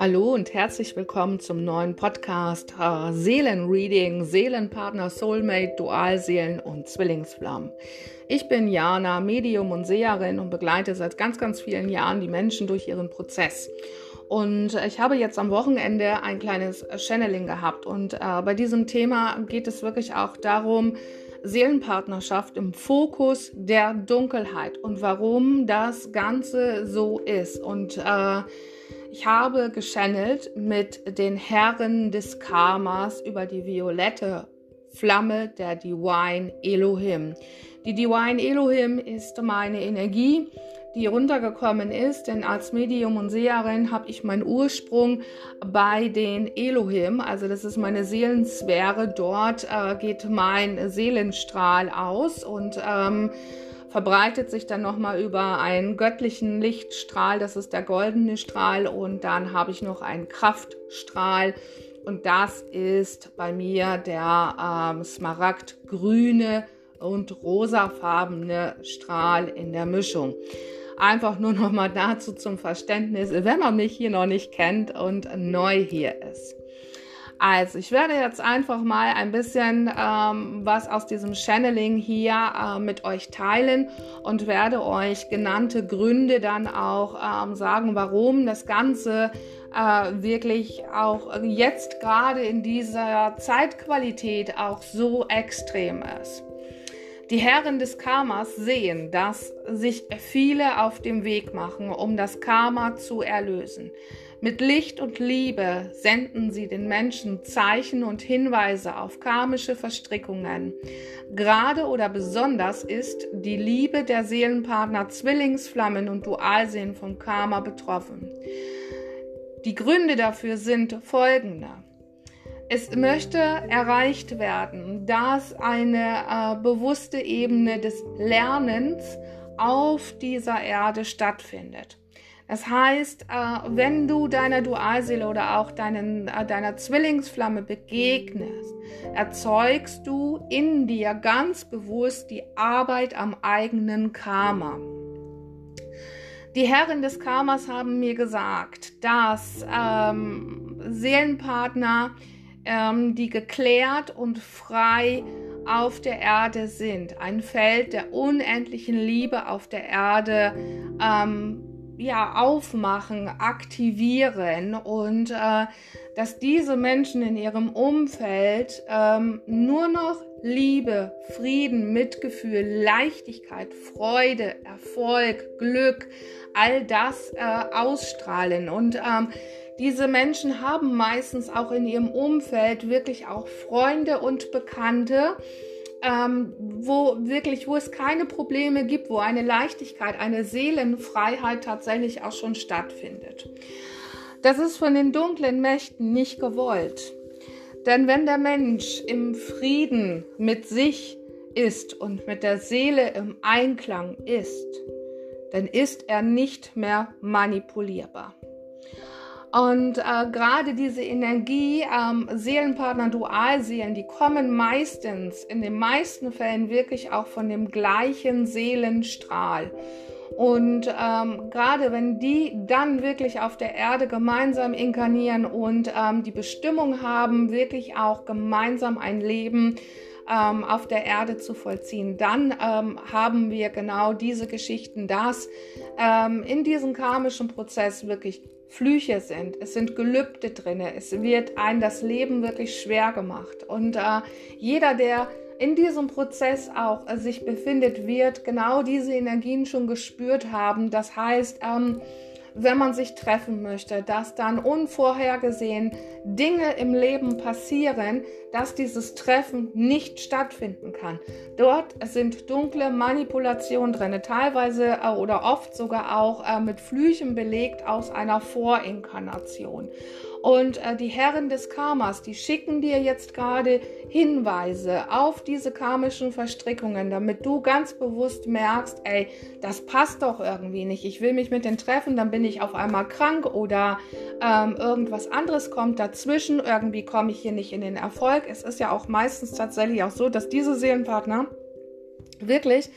Hallo und herzlich willkommen zum neuen Podcast äh, Seelenreading, Seelenpartner, Soulmate, Dualseelen und Zwillingsflammen. Ich bin Jana, Medium und Seherin und begleite seit ganz, ganz vielen Jahren die Menschen durch ihren Prozess. Und ich habe jetzt am Wochenende ein kleines Channeling gehabt und äh, bei diesem Thema geht es wirklich auch darum, Seelenpartnerschaft im Fokus der Dunkelheit und warum das Ganze so ist. Und äh, ich habe geschannelt mit den Herren des Karmas über die violette Flamme der Divine Elohim. Die Divine Elohim ist meine Energie, die runtergekommen ist, denn als Medium und Seherin habe ich meinen Ursprung bei den Elohim, also das ist meine Seelensphäre. Dort äh, geht mein Seelenstrahl aus und ähm, verbreitet sich dann nochmal über einen göttlichen Lichtstrahl, das ist der goldene Strahl und dann habe ich noch einen Kraftstrahl. Und das ist bei mir der ähm, smaragdgrüne und rosafarbene Strahl in der Mischung. Einfach nur nochmal dazu zum Verständnis, wenn man mich hier noch nicht kennt und neu hier ist. Also, ich werde jetzt einfach mal ein bisschen ähm, was aus diesem Channeling hier äh, mit euch teilen und werde euch genannte Gründe dann auch ähm, sagen, warum das Ganze äh, wirklich auch jetzt gerade in dieser Zeitqualität auch so extrem ist. Die Herren des Karmas sehen, dass sich viele auf dem Weg machen, um das Karma zu erlösen. Mit Licht und Liebe senden sie den Menschen Zeichen und Hinweise auf karmische Verstrickungen. Gerade oder besonders ist die Liebe der Seelenpartner Zwillingsflammen und Dualseen vom Karma betroffen. Die Gründe dafür sind folgende. Es möchte erreicht werden, dass eine äh, bewusste Ebene des Lernens auf dieser Erde stattfindet. Das heißt, äh, wenn du deiner Dualseele oder auch deinen, äh, deiner Zwillingsflamme begegnest, erzeugst du in dir ganz bewusst die Arbeit am eigenen Karma. Die Herren des Karmas haben mir gesagt, dass ähm, Seelenpartner, ähm, die geklärt und frei auf der Erde sind, ein Feld der unendlichen Liebe auf der Erde ähm, ja, aufmachen, aktivieren und äh, dass diese Menschen in ihrem Umfeld ähm, nur noch Liebe, Frieden, Mitgefühl, Leichtigkeit, Freude, Erfolg, Glück, all das äh, ausstrahlen. Und ähm, diese Menschen haben meistens auch in ihrem Umfeld wirklich auch Freunde und Bekannte, ähm, wo wirklich, wo es keine Probleme gibt, wo eine Leichtigkeit, eine Seelenfreiheit tatsächlich auch schon stattfindet. Das ist von den dunklen Mächten nicht gewollt. Denn wenn der Mensch im Frieden mit sich ist und mit der Seele im Einklang ist, dann ist er nicht mehr manipulierbar. Und äh, gerade diese Energie, ähm, Seelenpartner, Dualseelen, die kommen meistens, in den meisten Fällen wirklich auch von dem gleichen Seelenstrahl. Und ähm, gerade wenn die dann wirklich auf der Erde gemeinsam inkarnieren und ähm, die Bestimmung haben, wirklich auch gemeinsam ein Leben ähm, auf der Erde zu vollziehen, dann ähm, haben wir genau diese Geschichten, dass ähm, in diesem karmischen Prozess wirklich Flüche sind, es sind Gelübde drin, es wird einem das Leben wirklich schwer gemacht. Und äh, jeder, der in diesem Prozess auch äh, sich befindet, wird genau diese Energien schon gespürt haben. Das heißt, ähm, wenn man sich treffen möchte, dass dann unvorhergesehen Dinge im Leben passieren, dass dieses Treffen nicht stattfinden kann. Dort sind dunkle Manipulationen drin, teilweise äh, oder oft sogar auch äh, mit Flüchen belegt aus einer Vorinkarnation. Und äh, die Herren des Karmas, die schicken dir jetzt gerade Hinweise auf diese karmischen Verstrickungen, damit du ganz bewusst merkst, ey, das passt doch irgendwie nicht. Ich will mich mit denen treffen, dann bin ich auf einmal krank oder ähm, irgendwas anderes kommt dazwischen. Irgendwie komme ich hier nicht in den Erfolg. Es ist ja auch meistens tatsächlich auch so, dass diese Seelenpartner wirklich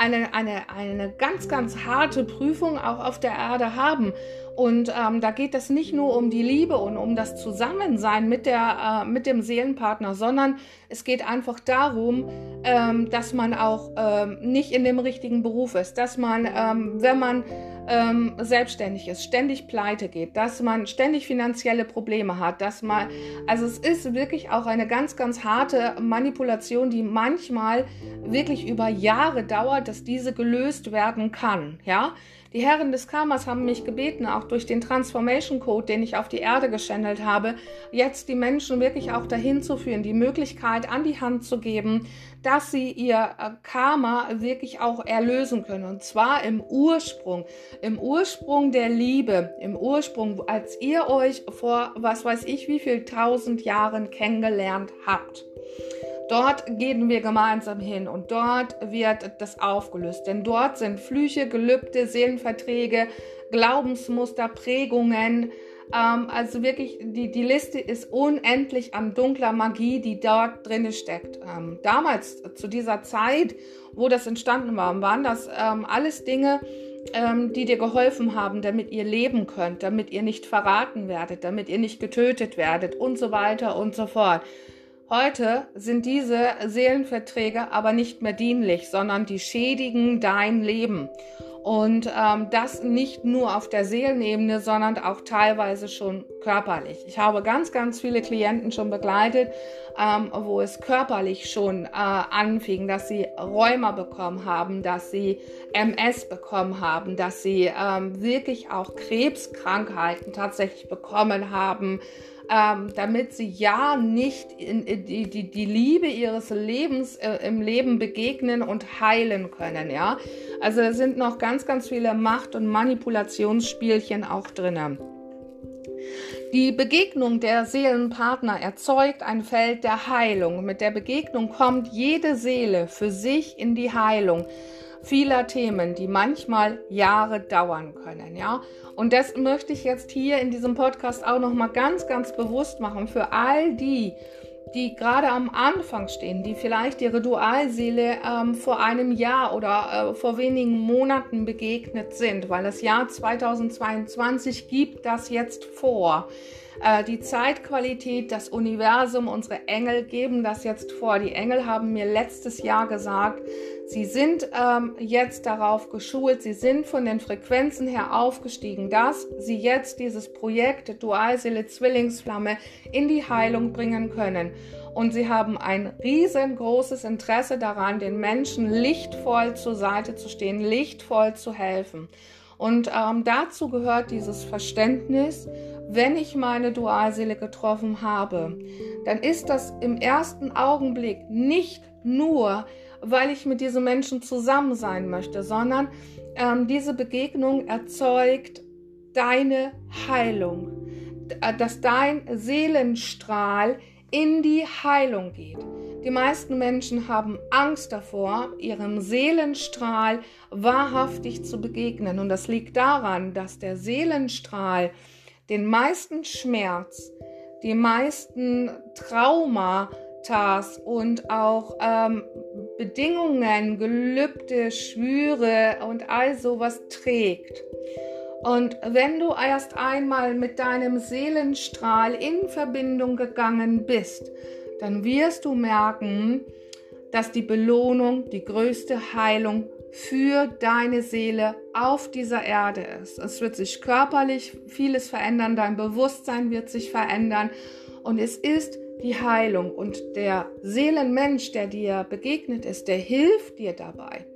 eine, eine, eine ganz, ganz harte Prüfung auch auf der Erde haben. Und ähm, da geht es nicht nur um die Liebe und um das Zusammensein mit, der, äh, mit dem Seelenpartner, sondern es geht einfach darum, ähm, dass man auch ähm, nicht in dem richtigen Beruf ist, dass man, ähm, wenn man ähm, selbstständig ist, ständig pleite geht, dass man ständig finanzielle Probleme hat, dass man, also es ist wirklich auch eine ganz, ganz harte Manipulation, die manchmal wirklich über Jahre dauert, dass diese gelöst werden kann, ja. Die Herren des Karmas haben mich gebeten, auch durch den Transformation Code, den ich auf die Erde geschändelt habe, jetzt die Menschen wirklich auch dahin zu führen, die Möglichkeit an die Hand zu geben, dass sie ihr äh, Karma wirklich auch erlösen können. Und zwar im Ursprung, im Ursprung der Liebe, im Ursprung, als ihr euch vor, was weiß ich, wie viel tausend Jahren kennengelernt habt. Dort gehen wir gemeinsam hin und dort wird das aufgelöst. Denn dort sind Flüche, Gelübde, Seelenverträge, Glaubensmuster, Prägungen. Ähm, also wirklich, die, die Liste ist unendlich an dunkler Magie, die dort drin steckt. Ähm, damals, zu dieser Zeit, wo das entstanden war, waren das ähm, alles Dinge, ähm, die dir geholfen haben, damit ihr leben könnt, damit ihr nicht verraten werdet, damit ihr nicht getötet werdet und so weiter und so fort. Heute sind diese Seelenverträge aber nicht mehr dienlich, sondern die schädigen dein Leben. Und ähm, das nicht nur auf der Seelenebene, sondern auch teilweise schon körperlich. Ich habe ganz, ganz viele Klienten schon begleitet, ähm, wo es körperlich schon äh, anfing, dass sie Rheuma bekommen haben, dass sie MS bekommen haben, dass sie ähm, wirklich auch Krebskrankheiten tatsächlich bekommen haben ähm, damit sie ja nicht in, in die, die, die Liebe ihres Lebens äh, im Leben begegnen und heilen können. Ja, also da sind noch ganz, ganz viele Macht- und Manipulationsspielchen auch drinnen. Die Begegnung der Seelenpartner erzeugt ein Feld der Heilung. Mit der Begegnung kommt jede Seele für sich in die Heilung vieler Themen, die manchmal Jahre dauern können, ja. Und das möchte ich jetzt hier in diesem Podcast auch noch mal ganz, ganz bewusst machen für all die, die gerade am Anfang stehen, die vielleicht ihre Dualseele ähm, vor einem Jahr oder äh, vor wenigen Monaten begegnet sind, weil das Jahr 2022 gibt das jetzt vor. Äh, die Zeitqualität, das Universum, unsere Engel geben das jetzt vor. Die Engel haben mir letztes Jahr gesagt, sie sind ähm, jetzt darauf geschult, sie sind von den Frequenzen her aufgestiegen, dass sie jetzt dieses Projekt Dualseele Zwillingsflamme in die Heilung bringen können. Und sie haben ein riesengroßes Interesse daran, den Menschen lichtvoll zur Seite zu stehen, lichtvoll zu helfen. Und ähm, dazu gehört dieses Verständnis, wenn ich meine Dualseele getroffen habe, dann ist das im ersten Augenblick nicht nur, weil ich mit diesen Menschen zusammen sein möchte, sondern ähm, diese Begegnung erzeugt deine Heilung, dass dein Seelenstrahl in die Heilung geht. Die meisten Menschen haben Angst davor, ihrem Seelenstrahl wahrhaftig zu begegnen. Und das liegt daran, dass der Seelenstrahl den meisten Schmerz, die meisten Traumata und auch ähm, Bedingungen, Gelübde, Schwüre und all sowas trägt. Und wenn du erst einmal mit deinem Seelenstrahl in Verbindung gegangen bist, dann wirst du merken, dass die Belohnung die größte Heilung für deine Seele auf dieser Erde ist. Es wird sich körperlich vieles verändern, dein Bewusstsein wird sich verändern und es ist die Heilung und der Seelenmensch, der dir begegnet ist, der hilft dir dabei.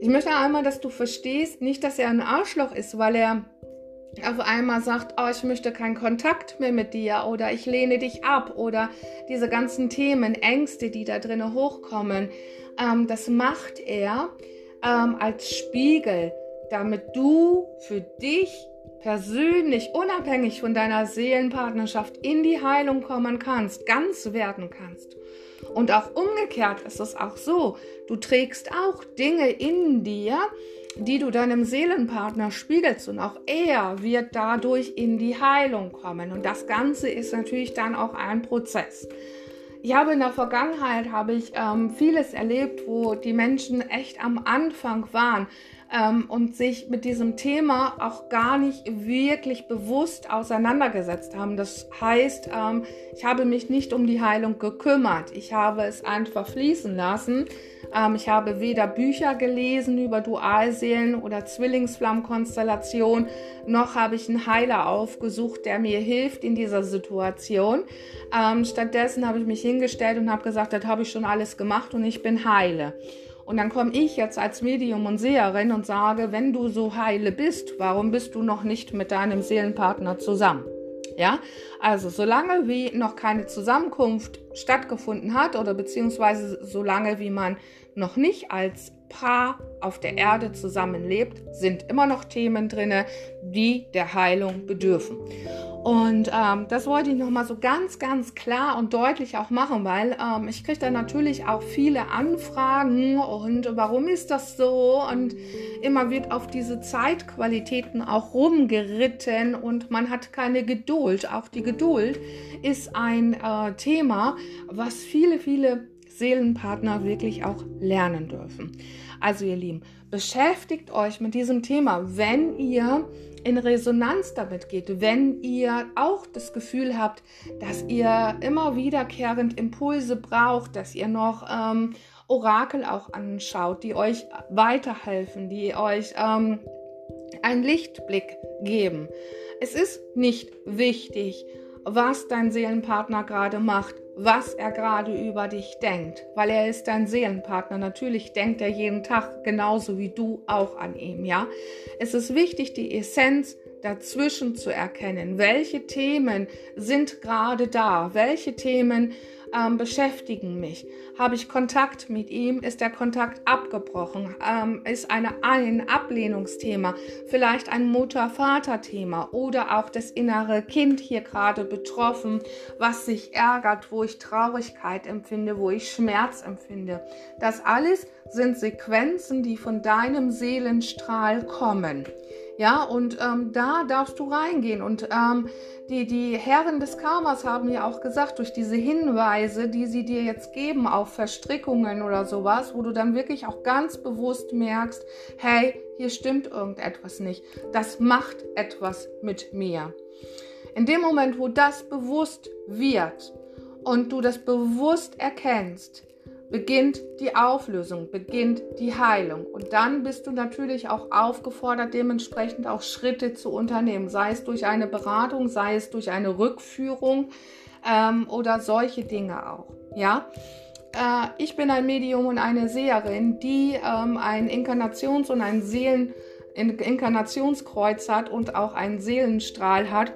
Ich möchte einmal, dass du verstehst, nicht, dass er ein Arschloch ist, weil er auf einmal sagt, oh, ich möchte keinen Kontakt mehr mit dir oder ich lehne dich ab oder diese ganzen Themen, Ängste, die da drinnen hochkommen, ähm, das macht er, ähm, als Spiegel, damit du für dich persönlich, unabhängig von deiner Seelenpartnerschaft, in die Heilung kommen kannst, ganz werden kannst. Und auch umgekehrt ist es auch so, du trägst auch Dinge in dir, die du deinem Seelenpartner spiegelst und auch er wird dadurch in die Heilung kommen. Und das Ganze ist natürlich dann auch ein Prozess. ich habe in der Vergangenheit habe ich ähm, vieles erlebt, wo die Menschen echt am Anfang waren ähm, und sich mit diesem Thema auch gar nicht wirklich bewusst auseinandergesetzt haben. Das heißt, ähm, ich habe mich nicht um die Heilung gekümmert. Ich habe es einfach fließen lassen. Ähm, ich habe weder Bücher gelesen über Dualseelen oder Zwillingsflammenkonstellation, noch habe ich einen Heiler aufgesucht, der mir hilft in dieser Situation. Ähm, stattdessen habe ich mich hingestellt und habe gesagt, das habe ich schon alles gemacht und ich bin heile. Und dann komme ich jetzt als Medium und Seherin und sage, wenn du so heile bist, warum bist du noch nicht mit deinem Seelenpartner zusammen? Ja, also solange wie noch keine Zusammenkunft stattgefunden hat oder beziehungsweise solange wie man noch nicht als Paar auf der Erde zusammenlebt, sind immer noch Themen drin, die der Heilung bedürfen. Und ähm, das wollte ich nochmal so ganz, ganz klar und deutlich auch machen, weil ähm, ich kriege da natürlich auch viele Anfragen und warum ist das so? Und immer wird auf diese Zeitqualitäten auch rumgeritten und man hat keine Geduld. Auch die Geduld ist ein äh, Thema, was viele, viele Seelenpartner wirklich auch lernen dürfen. Also ihr Lieben, beschäftigt euch mit diesem Thema, wenn ihr in Resonanz damit geht, wenn ihr auch das Gefühl habt, dass ihr immer wiederkehrend Impulse braucht, dass ihr noch ähm, Orakel auch anschaut, die euch weiterhelfen, die euch ähm, einen Lichtblick geben. Es ist nicht wichtig, was dein Seelenpartner gerade macht, was er gerade über dich denkt, weil er ist dein Seelenpartner. Natürlich denkt er jeden Tag genauso wie du auch an ihm, ja? Es ist wichtig, die Essenz dazwischen zu erkennen. Welche Themen sind gerade da? Welche Themen ähm, beschäftigen mich? Habe ich Kontakt mit ihm? Ist der Kontakt abgebrochen? Ähm, ist eine, ein Ablehnungsthema? Vielleicht ein Mutter-Vater-Thema oder auch das innere Kind hier gerade betroffen, was sich ärgert, wo ich Traurigkeit empfinde, wo ich Schmerz empfinde. Das alles sind Sequenzen, die von deinem Seelenstrahl kommen. Ja, und ähm, da darfst du reingehen. Und ähm, die, die Herren des Karmas haben ja auch gesagt, durch diese Hinweise, die sie dir jetzt geben auf Verstrickungen oder sowas, wo du dann wirklich auch ganz bewusst merkst, hey, hier stimmt irgendetwas nicht. Das macht etwas mit mir. In dem Moment, wo das bewusst wird und du das bewusst erkennst, beginnt die Auflösung, beginnt die Heilung. Und dann bist du natürlich auch aufgefordert, dementsprechend auch Schritte zu unternehmen, sei es durch eine Beratung, sei es durch eine Rückführung ähm, oder solche Dinge auch. Ja. Äh, ich bin ein Medium und eine Seherin, die ähm, ein Inkarnations- und ein Seelen Inkarnationskreuz hat und auch einen Seelenstrahl hat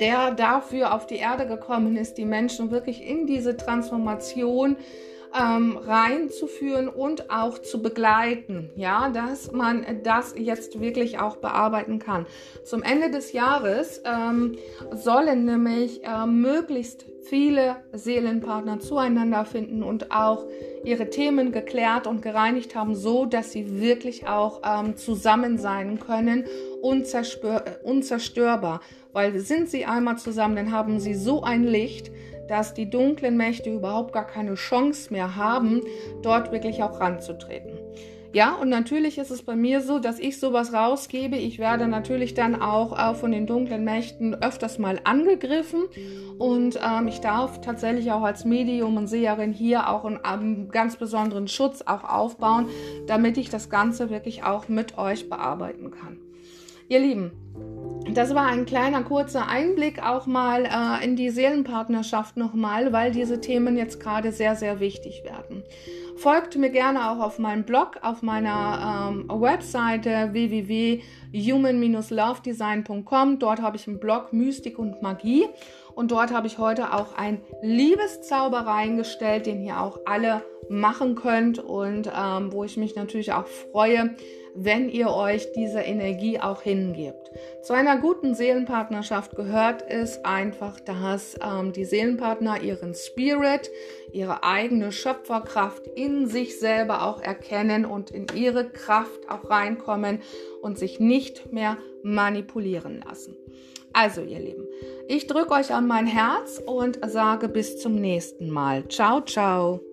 der dafür auf die Erde gekommen ist, die Menschen wirklich in diese Transformation ähm, reinzuführen und auch zu begleiten, ja, dass man das jetzt wirklich auch bearbeiten kann. Zum Ende des Jahres ähm, sollen nämlich äh, möglichst viele Seelenpartner zueinander finden und auch ihre Themen geklärt und gereinigt haben, so dass sie wirklich auch ähm, zusammen sein können, unzerstörbar. Weil sind sie einmal zusammen, dann haben sie so ein Licht, dass die dunklen Mächte überhaupt gar keine Chance mehr haben, dort wirklich auch ranzutreten. Ja, und natürlich ist es bei mir so, dass ich sowas rausgebe. Ich werde natürlich dann auch äh, von den dunklen Mächten öfters mal angegriffen. Und ähm, ich darf tatsächlich auch als Medium und Seherin hier auch einen, einen ganz besonderen Schutz auch aufbauen, damit ich das Ganze wirklich auch mit euch bearbeiten kann. Ihr Lieben, das war ein kleiner kurzer Einblick auch mal äh, in die Seelenpartnerschaft nochmal, weil diese Themen jetzt gerade sehr, sehr wichtig werden. Folgt mir gerne auch auf meinem Blog, auf meiner ähm, Webseite www.human-lovedesign.com. Dort habe ich einen Blog Mystik und Magie und dort habe ich heute auch ein Liebeszauber reingestellt, den ihr auch alle machen könnt und ähm, wo ich mich natürlich auch freue, wenn ihr euch dieser Energie auch hingebt. Zu einer guten Seelenpartnerschaft gehört es einfach, dass ähm, die Seelenpartner ihren Spirit, ihre eigene Schöpferkraft in sich selber auch erkennen und in ihre Kraft auch reinkommen und sich nicht mehr manipulieren lassen. Also, ihr Lieben, ich drücke euch an mein Herz und sage bis zum nächsten Mal. Ciao, ciao.